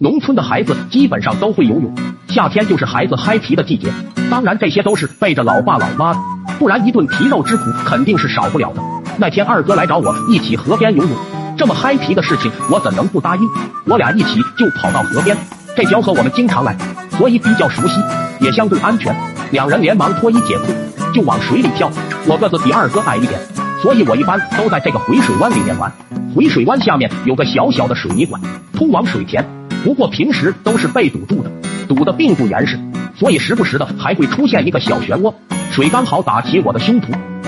农村的孩子基本上都会游泳，夏天就是孩子嗨皮的季节。当然，这些都是背着老爸老妈的，不然一顿皮肉之苦肯定是少不了的。那天二哥来找我一起河边游泳，这么嗨皮的事情我怎能不答应？我俩一起就跑到河边，这条河我们经常来，所以比较熟悉，也相对安全。两人连忙脱衣解裤，就往水里跳。我个子比二哥矮一点，所以我一般都在这个回水湾里面玩。回水湾下面有个小小的水泥管，通往水田。不过平时都是被堵住的，堵得并不严实，所以时不时的还会出现一个小漩涡，水刚好打起我的胸脯，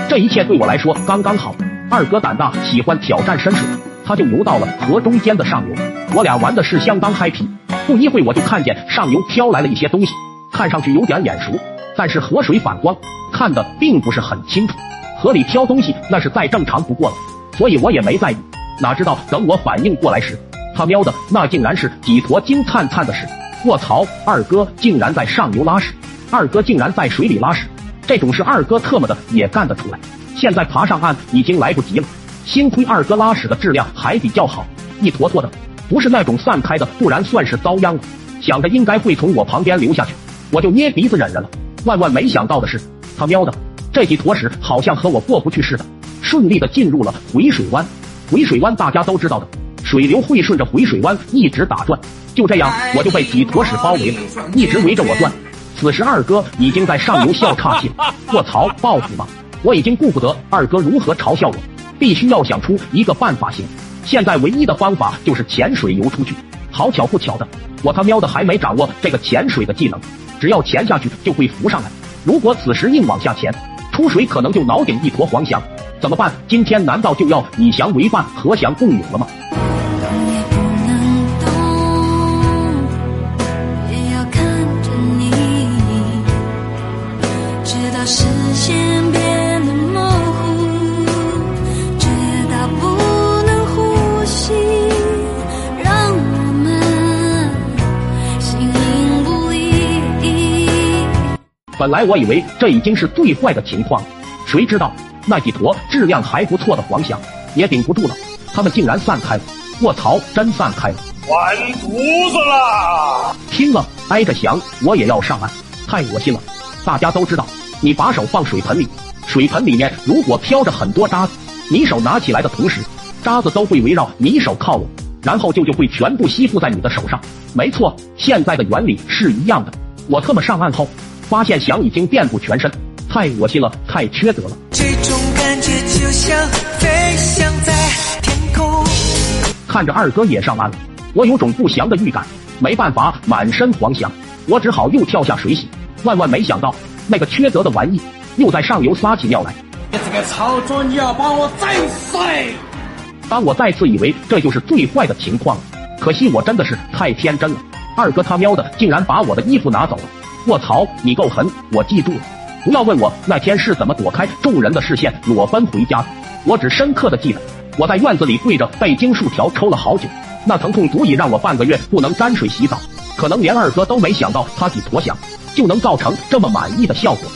这一切对我来说刚刚好。二哥胆大，喜欢挑战深水，他就游到了河中间的上游，我俩玩的是相当嗨皮。不一会我就看见上游飘来了一些东西，看上去有点眼熟，但是河水反光，看的并不是很清楚。河里飘东西那是再正常不过了，所以我也没在意。哪知道等我反应过来时，他喵的，那竟然是几坨金灿灿的屎！卧槽，二哥竟然在上游拉屎，二哥竟然在水里拉屎，这种事二哥特么的也干得出来！现在爬上岸已经来不及了，幸亏二哥拉屎的质量还比较好，一坨坨的，不是那种散开的，不然算是遭殃了。想着应该会从我旁边流下去，我就捏鼻子忍着了。万万没想到的是，他喵的，这几坨屎好像和我过不去似的，顺利的进入了回水湾。回水湾大家都知道的。水流会顺着回水湾一直打转，就这样我就被几坨屎包围了，一直围着我转。此时二哥已经在上游笑岔气，卧槽，报复吧！我已经顾不得二哥如何嘲笑我，必须要想出一个办法行。现在唯一的方法就是潜水游出去。好巧不巧的，我他喵的还没掌握这个潜水的技能，只要潜下去就会浮上来。如果此时硬往下潜，出水可能就脑顶一坨黄翔，怎么办？今天难道就要以翔为伴，和翔共泳了吗？本来我以为这已经是最坏的情况，谁知道那几坨质量还不错的黄翔也顶不住了，他们竟然散开了！卧槽，真散开了！完犊子了！拼了，挨着翔我也要上岸，太恶心了！大家都知道，你把手放水盆里，水盆里面如果飘着很多渣子，你手拿起来的同时，渣子都会围绕你手靠拢，然后就就会全部吸附在你的手上。没错，现在的原理是一样的。我特么上岸后。发现翔已经遍布全身，太恶心了，太缺德了。这种感觉就像飞翔在天空。看着二哥也上岸了，我有种不祥的预感。没办法，满身黄翔，我只好又跳下水洗。万万没想到，那个缺德的玩意又在上游撒起尿来。你这个操作，你要把我宰死！当我再次以为这就是最坏的情况了，可惜我真的是太天真了。二哥他喵的，竟然把我的衣服拿走了。卧槽，你够狠！我记住了，不要问我那天是怎么躲开众人的视线裸奔回家的。我只深刻的记得，我在院子里跪着被经竖条抽了好久，那疼痛足以让我半个月不能沾水洗澡。可能连二哥都没想到，他几坨想就能造成这么满意的效果。